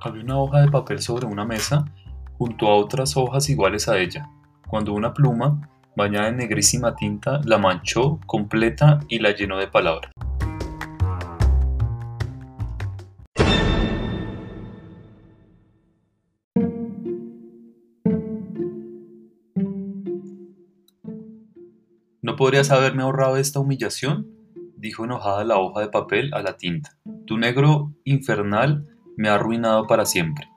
Había una hoja de papel sobre una mesa, junto a otras hojas iguales a ella, cuando una pluma, bañada en negrísima tinta, la manchó completa y la llenó de palabras. ¿No podrías haberme ahorrado esta humillación? dijo enojada la hoja de papel a la tinta. Tu negro infernal me ha arruinado para siempre.